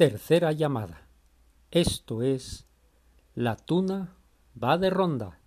Tercera llamada. Esto es La tuna va de ronda.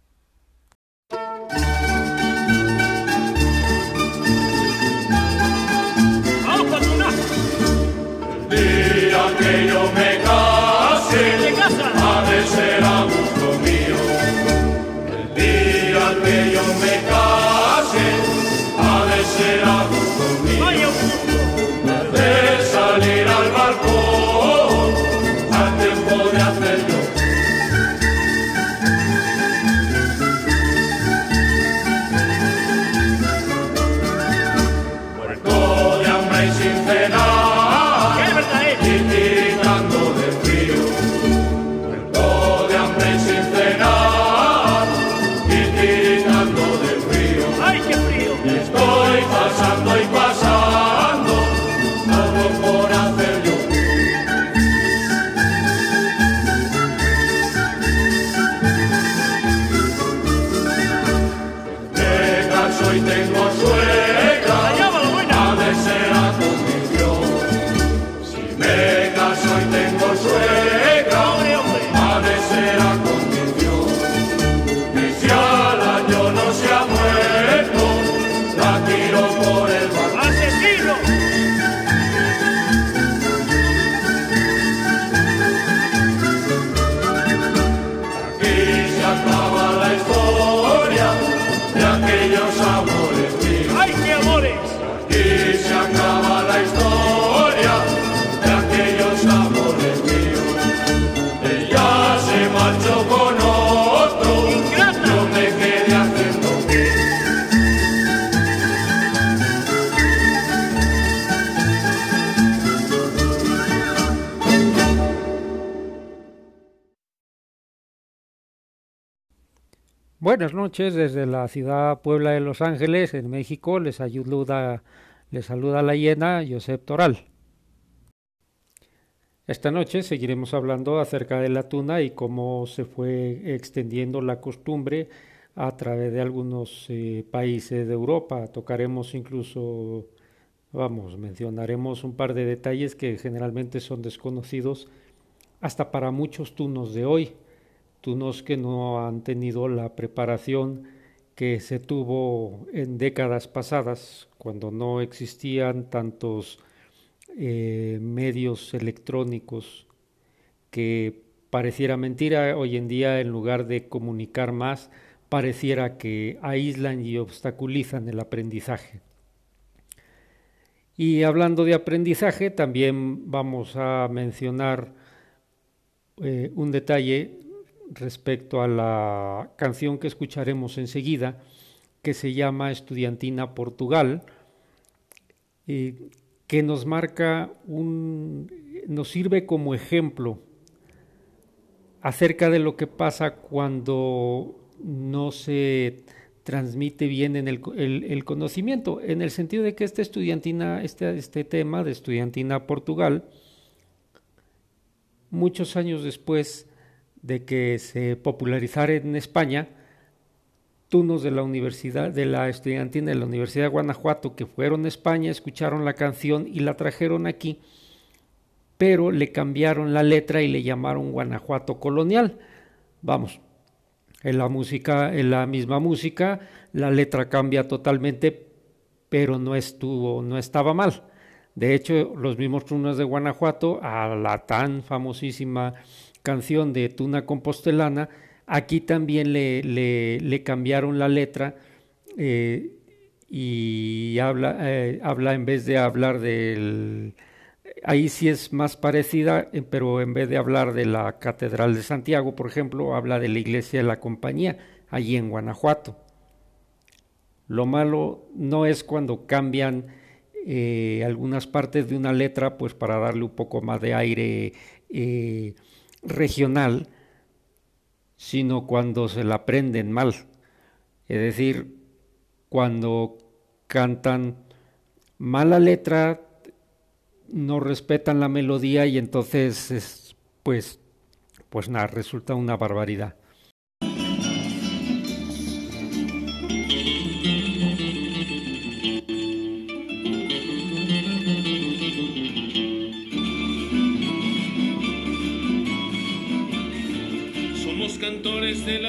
Buenas noches desde la ciudad Puebla de Los Ángeles, en México. Les saluda, les saluda la hiena Josep Toral. Esta noche seguiremos hablando acerca de la tuna y cómo se fue extendiendo la costumbre a través de algunos eh, países de Europa. Tocaremos incluso, vamos, mencionaremos un par de detalles que generalmente son desconocidos hasta para muchos tunos de hoy tunos que no han tenido la preparación que se tuvo en décadas pasadas, cuando no existían tantos eh, medios electrónicos que pareciera mentira, hoy en día en lugar de comunicar más, pareciera que aíslan y obstaculizan el aprendizaje. Y hablando de aprendizaje, también vamos a mencionar eh, un detalle respecto a la canción que escucharemos enseguida, que se llama Estudiantina Portugal, eh, que nos marca un, nos sirve como ejemplo acerca de lo que pasa cuando no se transmite bien en el, el, el conocimiento, en el sentido de que esta estudiantina, este, este tema de estudiantina Portugal, muchos años después, de que se popularizara en España, tunos de la universidad, de la estudiantina de la Universidad de Guanajuato que fueron a España, escucharon la canción y la trajeron aquí, pero le cambiaron la letra y le llamaron Guanajuato Colonial. Vamos, en la música, en la misma música, la letra cambia totalmente, pero no estuvo, no estaba mal. De hecho, los mismos tunos de Guanajuato, a la tan famosísima canción de Tuna Compostelana, aquí también le, le, cambiaron la letra eh, y habla, eh, habla en vez de hablar del... Ahí sí es más parecida, eh, pero en vez de hablar de la Catedral de Santiago, por ejemplo, habla de la Iglesia de la Compañía, allí en Guanajuato. Lo malo no es cuando cambian algunas partes de una letra, pues para darle un poco más de aire regional, sino cuando se la aprenden mal. Es decir, cuando cantan mala letra, no respetan la melodía y entonces es, pues, pues nada, resulta una barbaridad.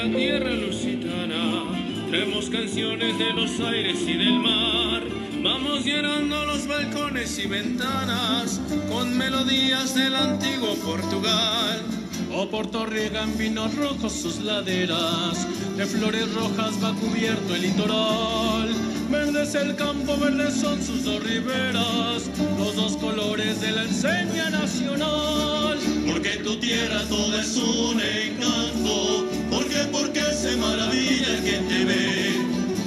La tierra lusitana, traemos canciones de los aires y del mar. Vamos llenando los balcones y ventanas con melodías del antiguo Portugal. Oh Puerto Rican, vinos rojos sus laderas, de flores rojas va cubierto el litoral. Verde es el campo, verdes son sus dos riberas, los dos colores de la enseña nacional. Porque tu tierra todo es un encanto, maravilla que te ve.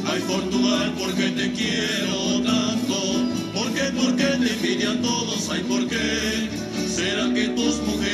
Ay Portugal, porque te quiero tanto, porque, porque te envidian todos, ay por qué. ¿Será que tus mujeres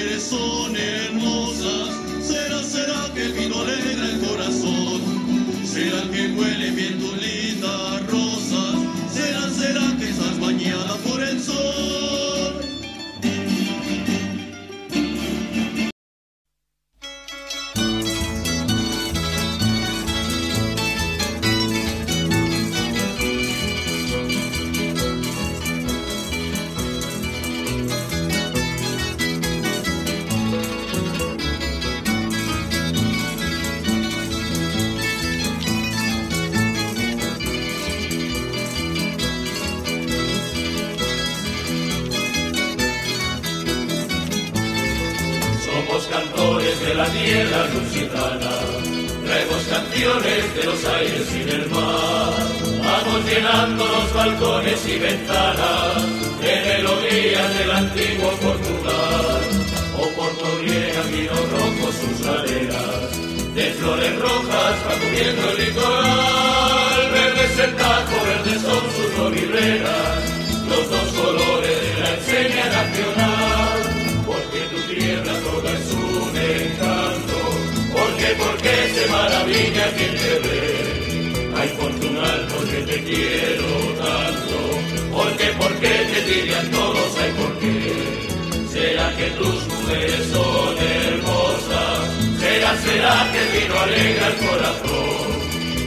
todos, ay, porque. ¿Será que tus mujeres son hermosas? ¿Será, será que el vino alegra el corazón?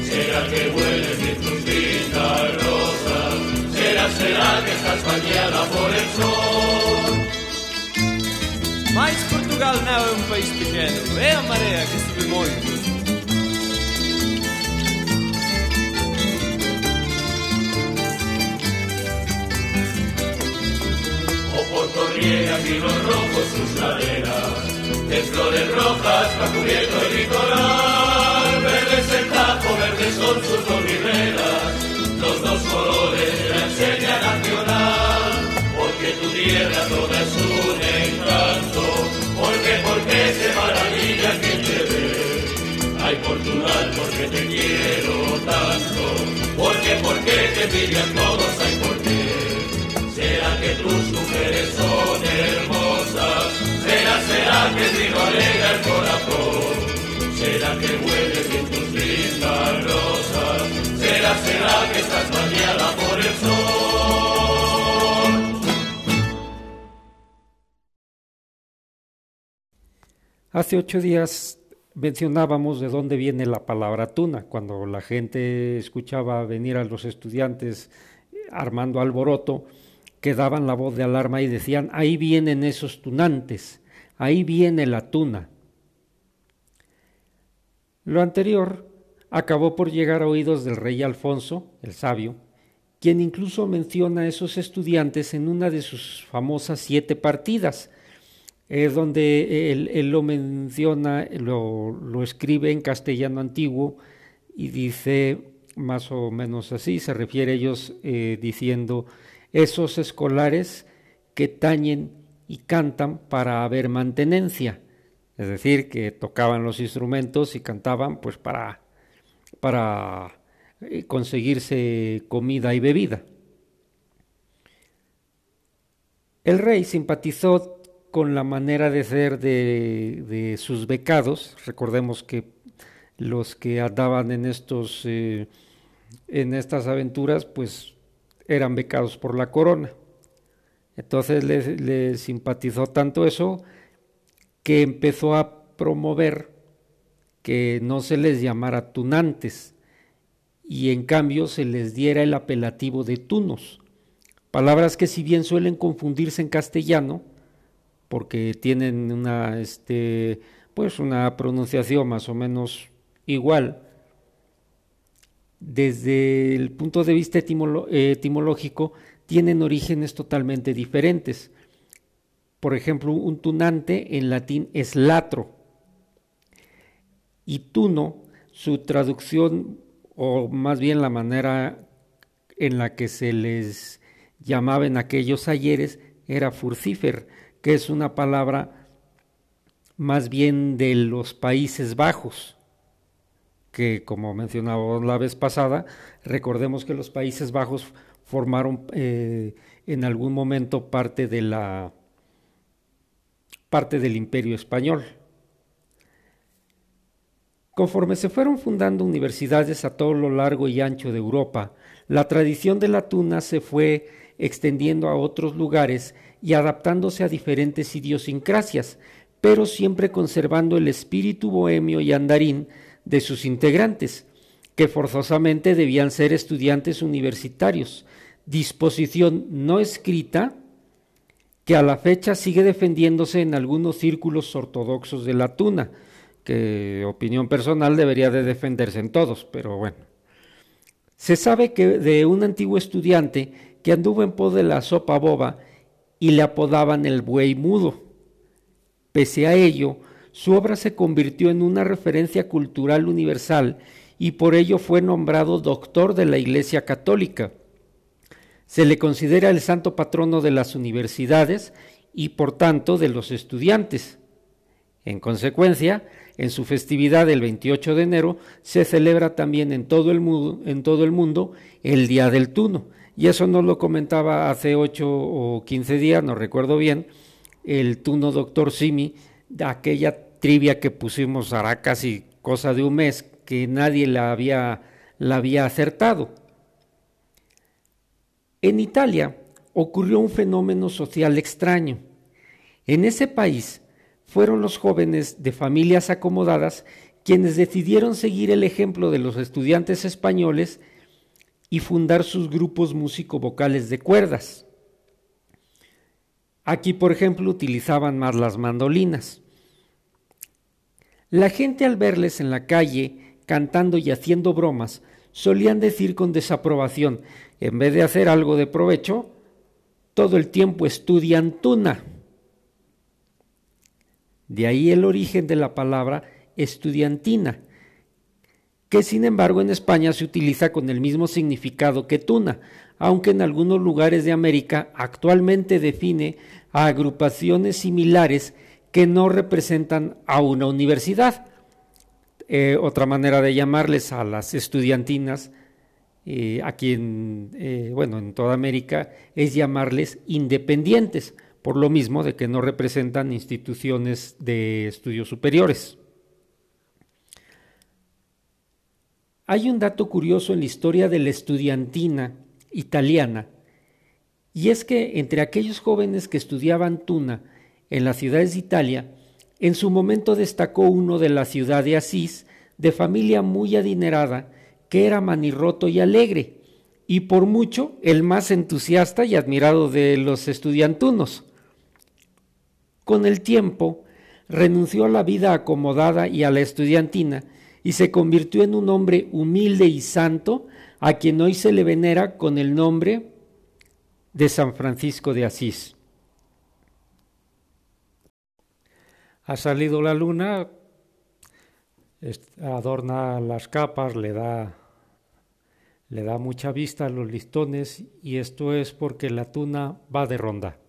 ¿Será que huele bien tus lindas rosas? ¿Será, será que estás bañada por el sol? Mas Portugal não é um país pequeno, é a maré que sube muito. O Porto riega vinos rojos sus laderas, de flores rojas va cubierto el litoral, verde es el tajo, verdes son sus dos los dos colores de la enseña nacional, porque tu tierra toda es un encanto, porque, porque se maravilla quien te ve. Ay Portugal, porque te quiero tanto, porque, porque te pillan todos, será que tus mujeres son hermosas, será, será que el vino alegra el corazón, será que huele bien tus lindas rosas, será, será que estás bañada por el sol. Hace ocho días mencionábamos de dónde viene la palabra tuna, cuando la gente escuchaba venir a los estudiantes armando alboroto, que daban la voz de alarma y decían, ahí vienen esos tunantes, ahí viene la tuna. Lo anterior acabó por llegar a oídos del rey Alfonso, el sabio, quien incluso menciona a esos estudiantes en una de sus famosas siete partidas, eh, donde él, lo menciona, lo, lo escribe en castellano antiguo y dice más o menos así, se refiere a ellos eh, diciendo, esos escolares que tañen y cantan para haber mantenencia, es decir, que tocaban los instrumentos y cantaban pues para, para eh, conseguirse comida y bebida. El rey simpatizó con la manera de ser de, de sus becados, recordemos que los que andaban en estos eh, en estas aventuras pues eran becados por la corona. Entonces le, le, simpatizó tanto eso que empezó a promover que no se les llamara tunantes y en cambio se les diera el apelativo de tunos. Palabras que si bien suelen confundirse en castellano, porque tienen una este, pues una pronunciación más o menos igual. Desde el punto de vista etimológico, tienen orígenes totalmente diferentes. Por ejemplo, un tunante en latín es latro. Y tuno, su traducción, o más bien la manera en la que se les llamaba en aquellos ayeres, era furcífer, que es una palabra más bien de los Países Bajos, que como mencionábamos la vez pasada, recordemos que los Países Bajos formaron eh, en algún momento parte de la parte del imperio español. Conforme se fueron fundando universidades a todo lo largo y ancho de Europa, la tradición de la tuna se fue extendiendo a otros lugares y adaptándose a diferentes idiosincrasias, pero siempre conservando el espíritu bohemio y andarín de sus integrantes, que forzosamente debían ser estudiantes universitarios, disposición no escrita que a la fecha sigue defendiéndose en algunos círculos ortodoxos de la tuna, que opinión personal debería de defenderse en todos, pero bueno. Se sabe que de un antiguo estudiante que anduvo en pos de la sopa boba y le apodaban el buey mudo. Pese a ello, su obra se convirtió en una referencia cultural universal y por ello fue nombrado doctor de la Iglesia Católica. Se le considera el santo patrono de las universidades y por tanto de los estudiantes. En consecuencia, en su festividad del 28 de enero se celebra también en todo el mundo, en todo el, mundo el Día del Tuno. Y eso nos lo comentaba hace 8 o 15 días, no recuerdo bien, el Tuno Doctor Simi, de aquella trivia que pusimos hará casi cosa de un mes que nadie la había, la había acertado. En Italia ocurrió un fenómeno social extraño. En ese país fueron los jóvenes de familias acomodadas quienes decidieron seguir el ejemplo de los estudiantes españoles y fundar sus grupos músico-vocales de cuerdas. Aquí, por ejemplo, utilizaban más las mandolinas. La gente al verles en la calle cantando y haciendo bromas solían decir con desaprobación, en vez de hacer algo de provecho, todo el tiempo estudian tuna. De ahí el origen de la palabra estudiantina, que sin embargo en España se utiliza con el mismo significado que tuna, aunque en algunos lugares de América actualmente define a agrupaciones similares que no representan a una universidad. Eh, otra manera de llamarles a las estudiantinas eh, aquí eh, bueno, en toda América es llamarles independientes, por lo mismo de que no representan instituciones de estudios superiores. Hay un dato curioso en la historia de la estudiantina italiana, y es que entre aquellos jóvenes que estudiaban tuna en las ciudades de Italia, en su momento destacó uno de la ciudad de Asís, de familia muy adinerada, que era manirroto y alegre, y por mucho el más entusiasta y admirado de los estudiantunos. Con el tiempo, renunció a la vida acomodada y a la estudiantina, y se convirtió en un hombre humilde y santo, a quien hoy se le venera con el nombre de San Francisco de Asís. Ha salido la luna, adorna las capas, le da, le da mucha vista a los listones y esto es porque la tuna va de ronda.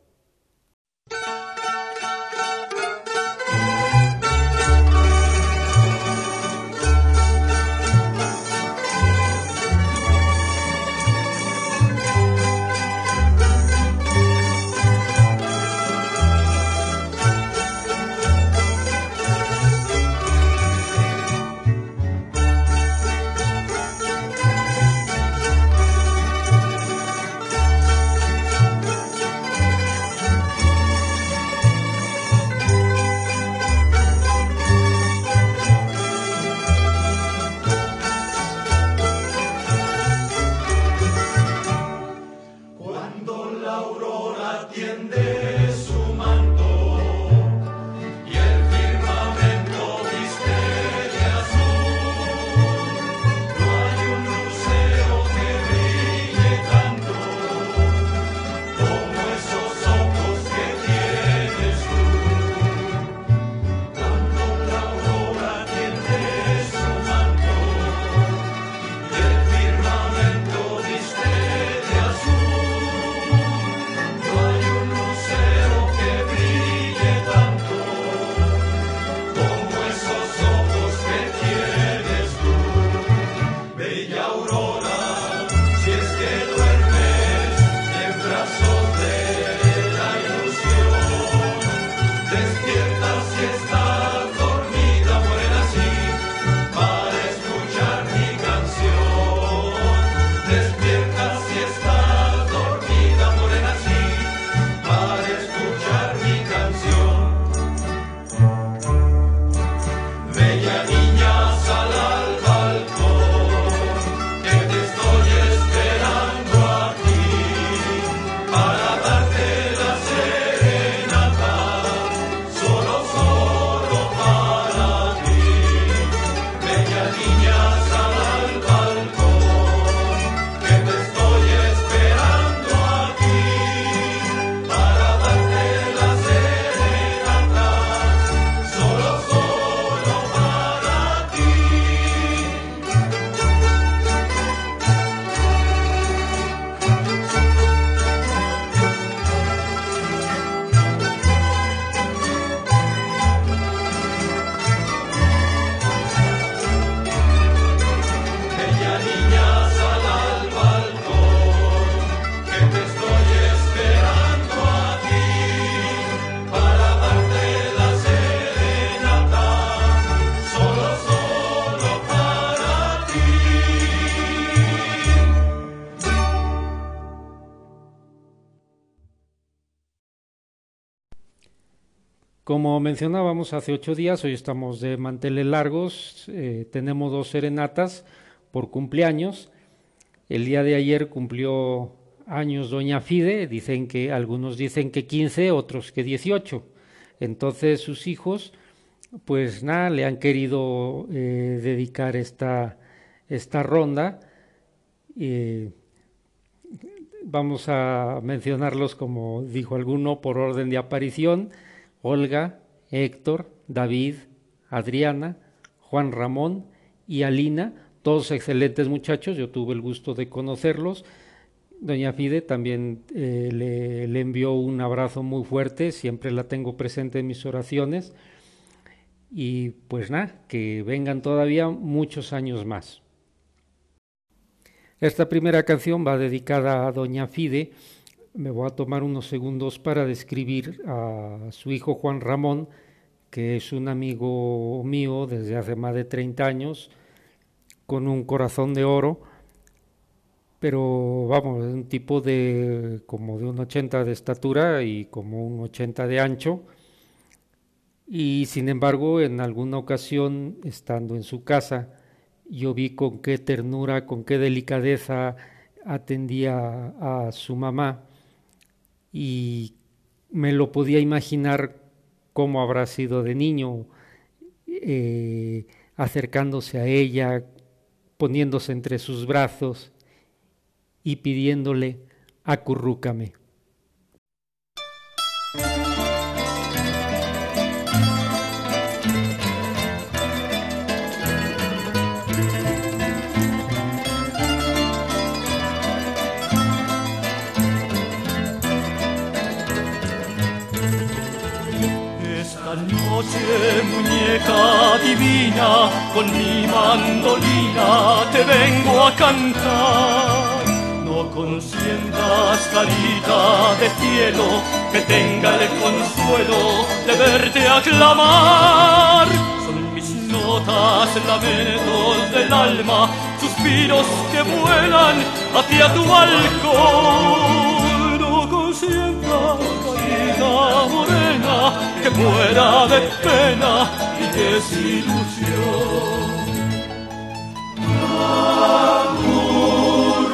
Como mencionábamos hace ocho días, hoy estamos de manteles largos, eh, tenemos dos serenatas por cumpleaños. El día de ayer cumplió años Doña Fide, dicen que algunos dicen que 15, otros que 18. Entonces sus hijos, pues nada, le han querido eh, dedicar esta, esta ronda. Eh, vamos a mencionarlos como dijo alguno por orden de aparición. Olga, Héctor, David, Adriana, Juan Ramón y Alina, todos excelentes muchachos, yo tuve el gusto de conocerlos. Doña Fide también eh, le, le, envió un abrazo muy fuerte, siempre la tengo presente en mis oraciones. Y pues nada, que vengan todavía muchos años más. Esta primera canción va dedicada a Doña Fide. Me voy a tomar unos segundos para describir a su hijo Juan Ramón, que es un amigo mío desde hace más de 30 años, con un corazón de oro pero vamos, es un tipo de como de un 80 de estatura y como un 80 de ancho. Y sin embargo, en alguna ocasión, estando en su casa, yo vi con qué ternura, con qué delicadeza atendía a su mamá y me lo podía imaginar cómo habrá sido de niño, eh, acercándose a ella, poniéndose entre sus brazos y pidiéndole, acurrúcame. Con mi mandolina te vengo a cantar. No consientas, carita de cielo, que tenga el consuelo de verte aclamar. Son mis notas, lamentos del alma, suspiros que vuelan hacia tu balcón. No consientas, carita morena, que muera de pena y desilusión.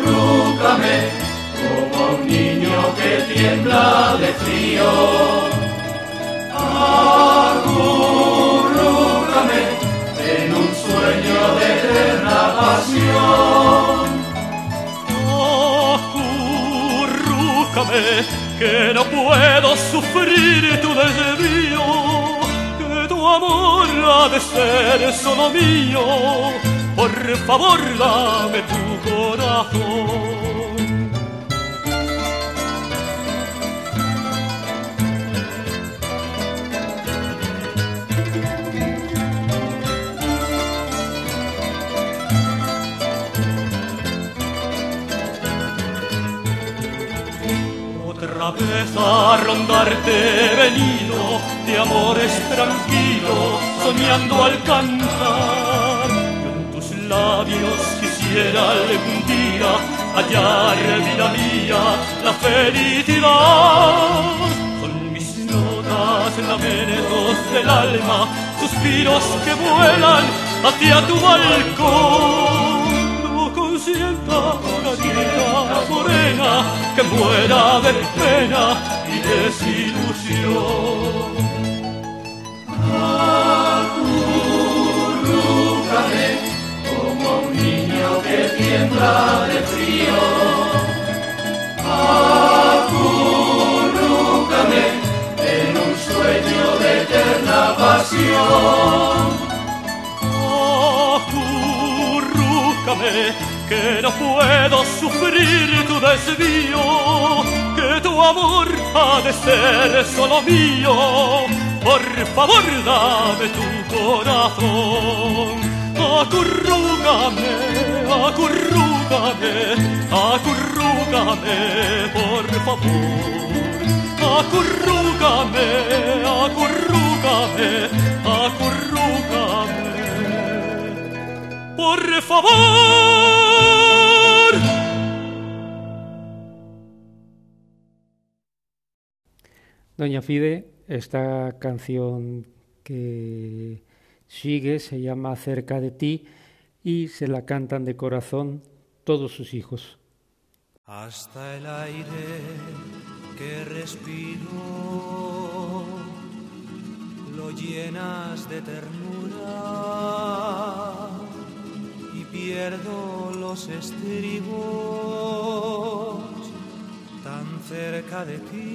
Acurrúcame como un niño que tiembla de frío. Acurrúcame en un sueño de eterna pasión. Acurrúcame, que no puedo sufrir tu desvío, amor ha de ser solo mío. Por favor, dame tu corazón. Otra vez a rondarte venido de amores tranquilos, soñando al cantar. Yo en tus labios quisiera algún día hallar, vida mía, la felicidad. Son mis notas, lamentos del alma, suspiros que vuelan hacia tu balcón. No consienta, carita morena, que muera de pena y desilusión. Acurrúcame como un niño que tiembla de frío. Acurrúcame en un sueño de eterna pasión. Acurrúcame, que no puedo sufrir tu desvío, que tu amor ha de ser solo mío. Por favor, dame tu corazón. Acurrúcame, acurrúcame, acurrúcame, por favor. Acurrúcame, acurrúcame, acurrúcame. Por favor. Doña Fide esta canción que sigue se llama Cerca de ti y se la cantan de corazón todos sus hijos. Hasta el aire que respiro lo llenas de ternura pierdo los estribos tan cerca de ti.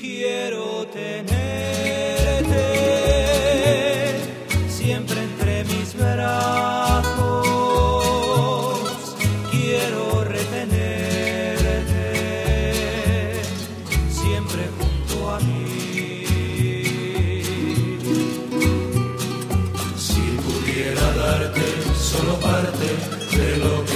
Quiero tenerte solo parte de lo que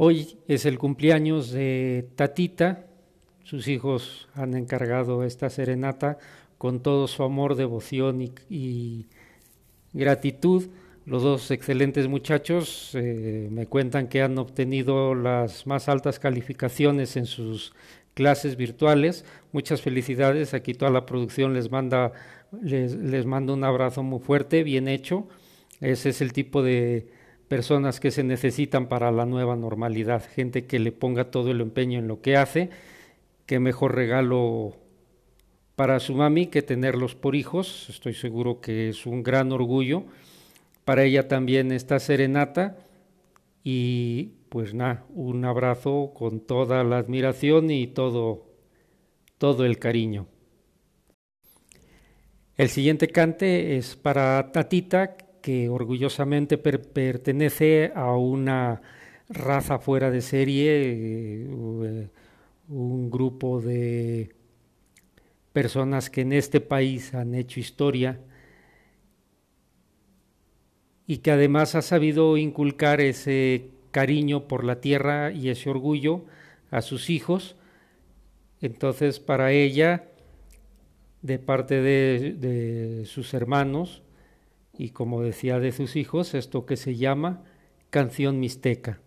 Hoy es el cumpleaños de Tatita. Sus hijos han encargado esta serenata con todo su amor, devoción y, gratitud. Los dos excelentes muchachos eh, me cuentan que han obtenido las más altas calificaciones en sus clases virtuales. Muchas felicidades. Aquí toda la producción les manda, les, les manda un abrazo muy fuerte, bien hecho. Ese es el tipo de personas que se necesitan para la nueva normalidad, gente que le ponga todo el empeño en lo que hace, qué mejor regalo para su mami que tenerlos por hijos, estoy seguro que es un gran orgullo, para ella también esta serenata y pues nada, un abrazo con toda la admiración y todo, todo el cariño. El siguiente cante es para Tatita, que orgullosamente per pertenece a una raza fuera de serie, eh, un grupo de personas que en este país han hecho historia y que además ha sabido inculcar ese cariño por la tierra y ese orgullo a sus hijos. Entonces, para ella, de parte de sus hermanos y como decía de sus hijos, esto que se llama canción mixteca.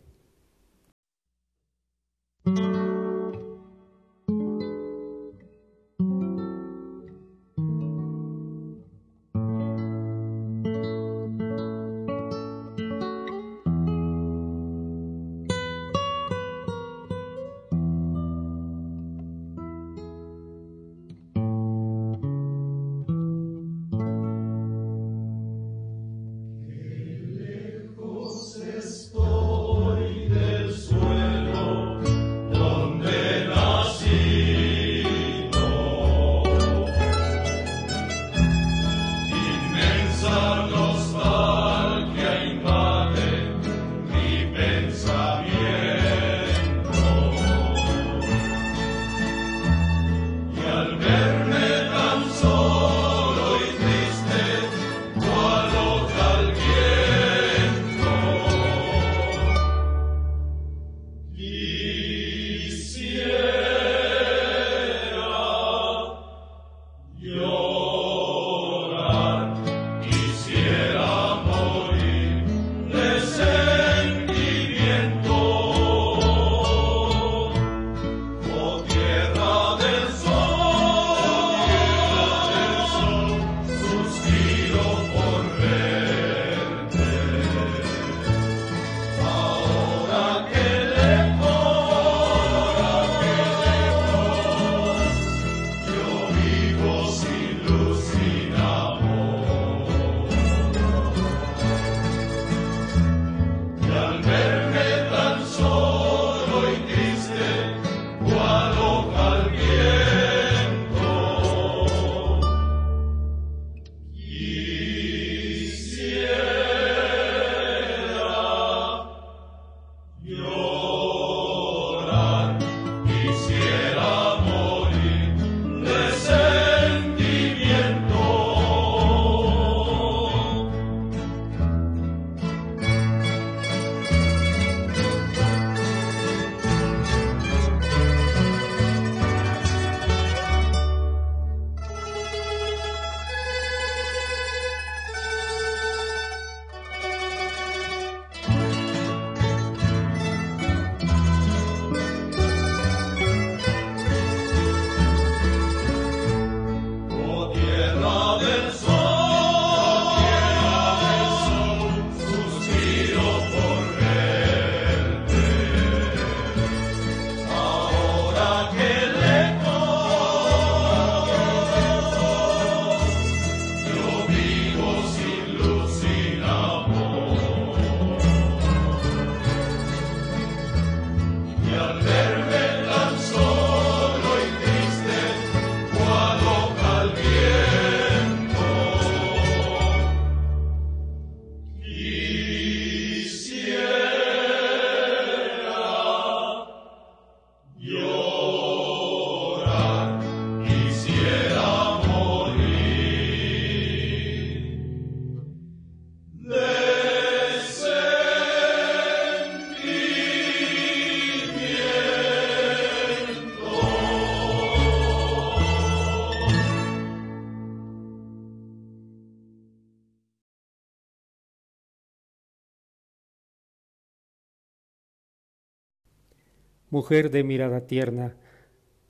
Mujer de mirada tierna,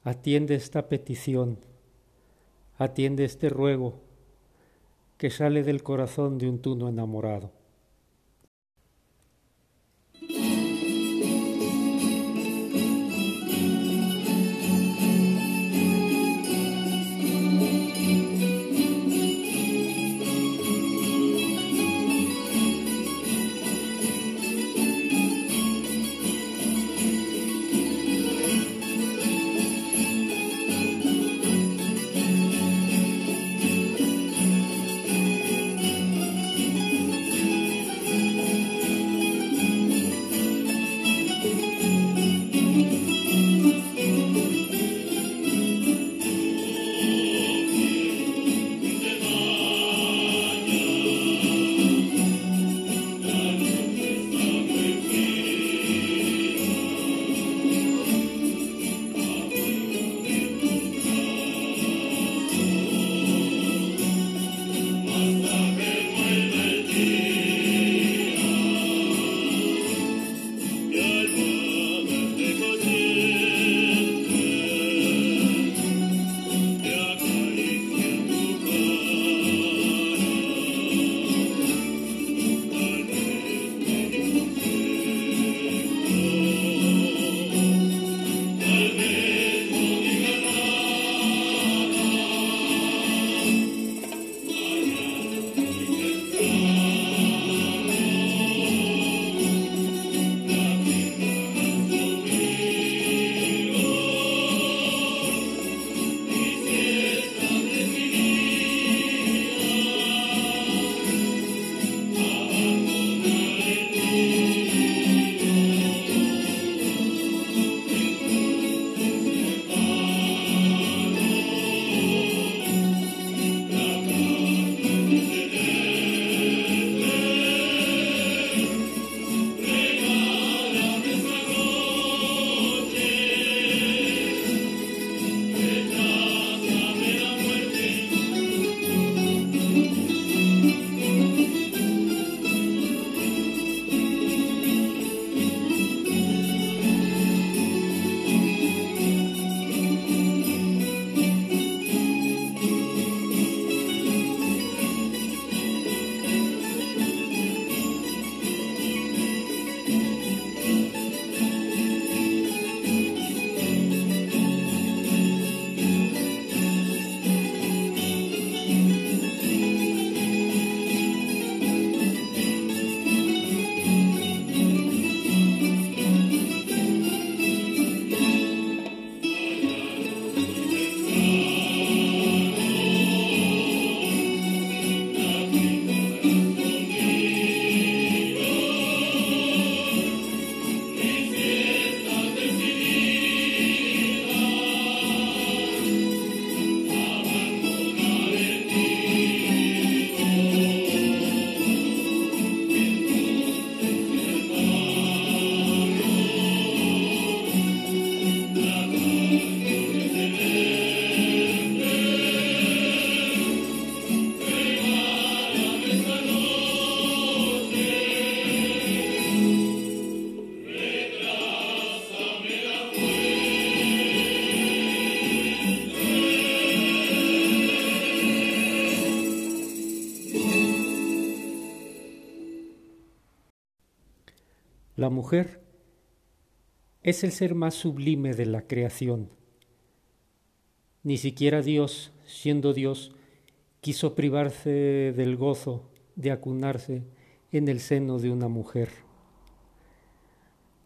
atiende esta petición, atiende este ruego que sale del corazón de un tuno enamorado. Mujer es el ser más sublime de la creación. Ni siquiera Dios, siendo Dios, quiso privarse del gozo de acunarse en el seno de una mujer.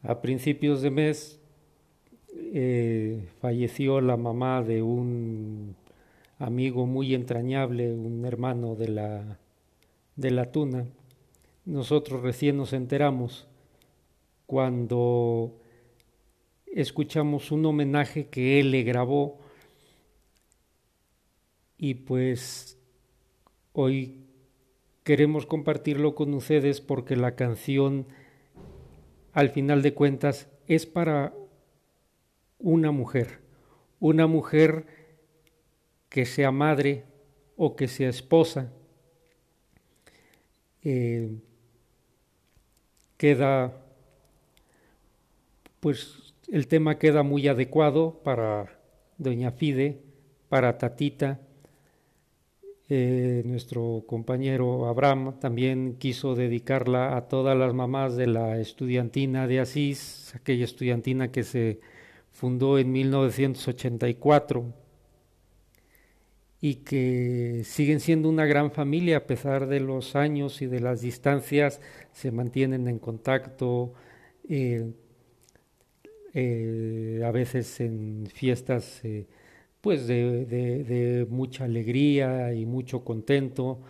A principios de mes eh, falleció la mamá de un amigo muy entrañable, un hermano de la, de la tuna. Nosotros recién nos enteramos cuando escuchamos un homenaje que él le grabó y pues hoy queremos compartirlo con ustedes porque la canción al final de cuentas es para una mujer, una mujer que sea madre o que sea esposa. Eh, queda, pues el tema queda muy adecuado para doña Fide, para Tatita, eh, nuestro compañero Abraham también quiso dedicarla a todas las mamás de la estudiantina de Asís, aquella estudiantina que se fundó en 1984 y que siguen siendo una gran familia a pesar de los años y de las distancias, se mantienen en contacto, eh, eh, a veces en fiestas pues de, mucha alegría y mucho contento.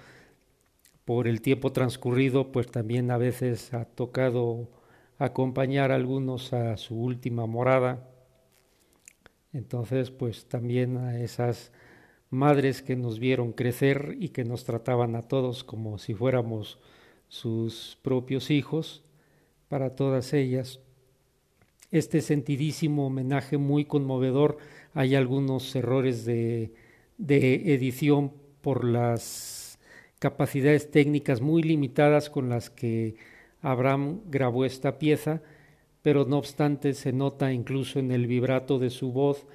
Por el tiempo transcurrido, pues también a veces ha tocado acompañar a algunos a su última morada. Entonces, pues también a esas madres que nos vieron crecer y que nos trataban a todos como si fuéramos sus propios hijos, para todas ellas. Este sentidísimo homenaje muy conmovedor hay algunos errores de, edición por las capacidades técnicas muy limitadas con las que Abraham grabó esta pieza, pero no obstante se nota incluso en el vibrato de su voz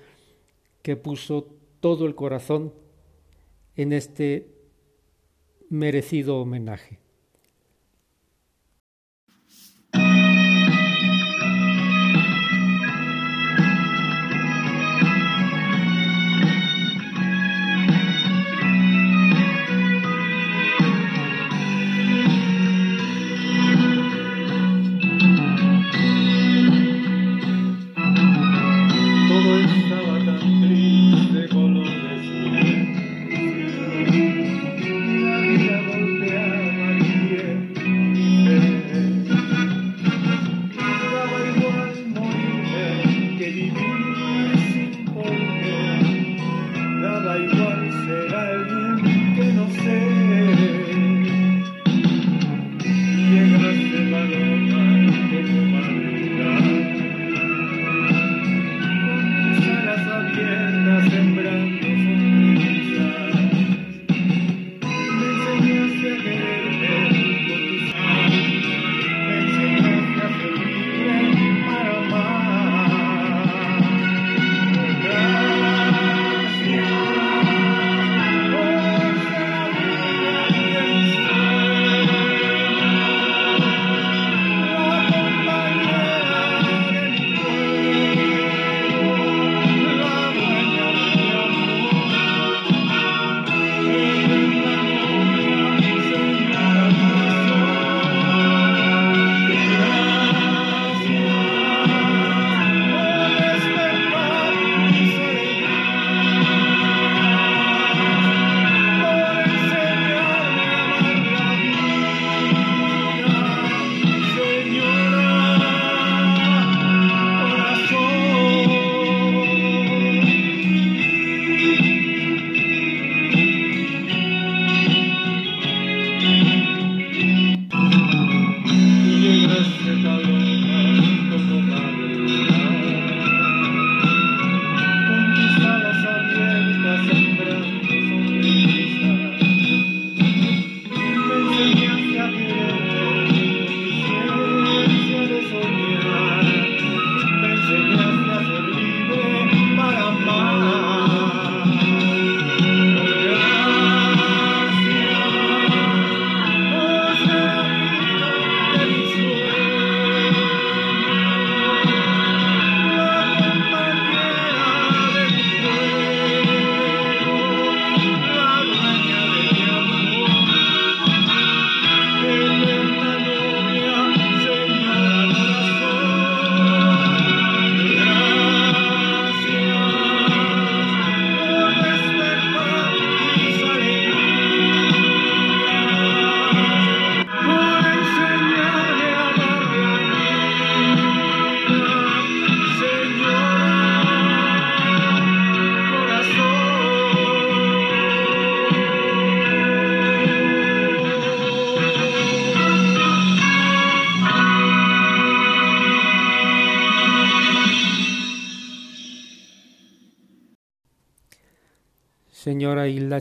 que puso todo el corazón en este merecido homenaje.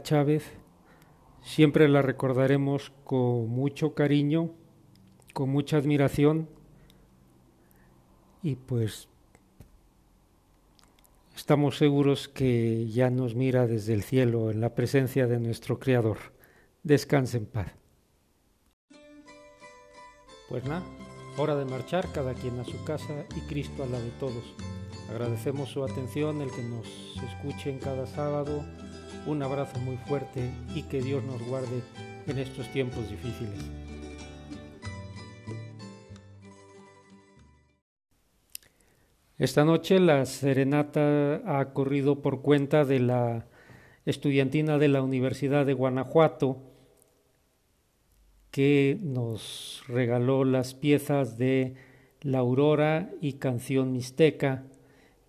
Chávez. Siempre la recordaremos con mucho cariño, con mucha admiración y pues estamos seguros que ya nos mira desde el cielo en la presencia de nuestro Creador. Descanse en paz. Pues nada, hora de marchar, cada quien a su casa y Cristo a la de todos. Agradecemos su atención, el que nos escuchen cada sábado. Un abrazo muy fuerte y que Dios nos guarde en estos tiempos difíciles. Esta noche la serenata ha corrido por cuenta de la estudiantina de la Universidad de Guanajuato que nos regaló las piezas de La Aurora y Canción Mixteca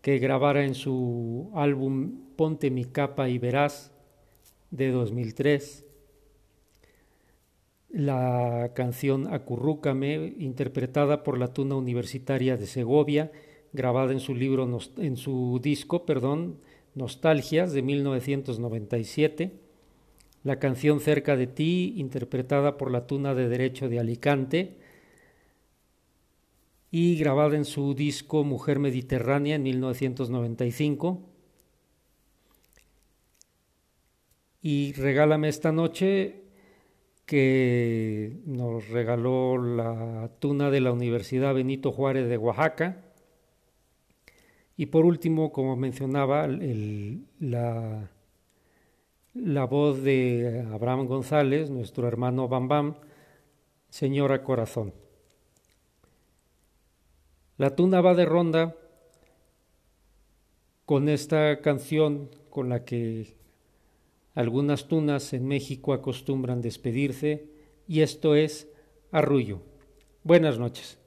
que grabara en su álbum Ponte mi capa y verás de 2003. La canción Acurrúcame, interpretada por la Tuna Universitaria de Segovia, grabada en su libro en su disco, perdón, Nostalgias de 1997. La canción Cerca de ti, interpretada por la Tuna de Derecho de Alicante, y grabada en su disco Mujer Mediterránea en 1995. Y Regálame esta noche, que nos regaló la tuna de la Universidad Benito Juárez de Oaxaca. Y por último, como mencionaba, la, la voz de Abraham González, nuestro hermano Bam Bam, Señora Corazón. La tuna va de ronda con esta canción con la que algunas tunas en México acostumbran despedirse y esto es Arrullo. Buenas noches.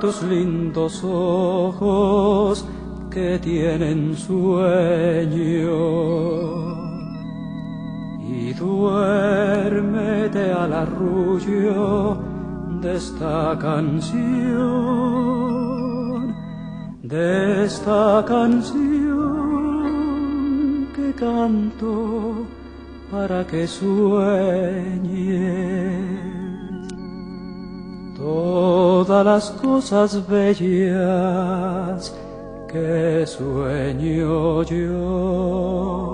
Tus lindos ojos que tienen sueño. Y duérmete al arrullo de esta canción, de esta canción que canto para que sueñes todas las cosas bellas que sueño yo.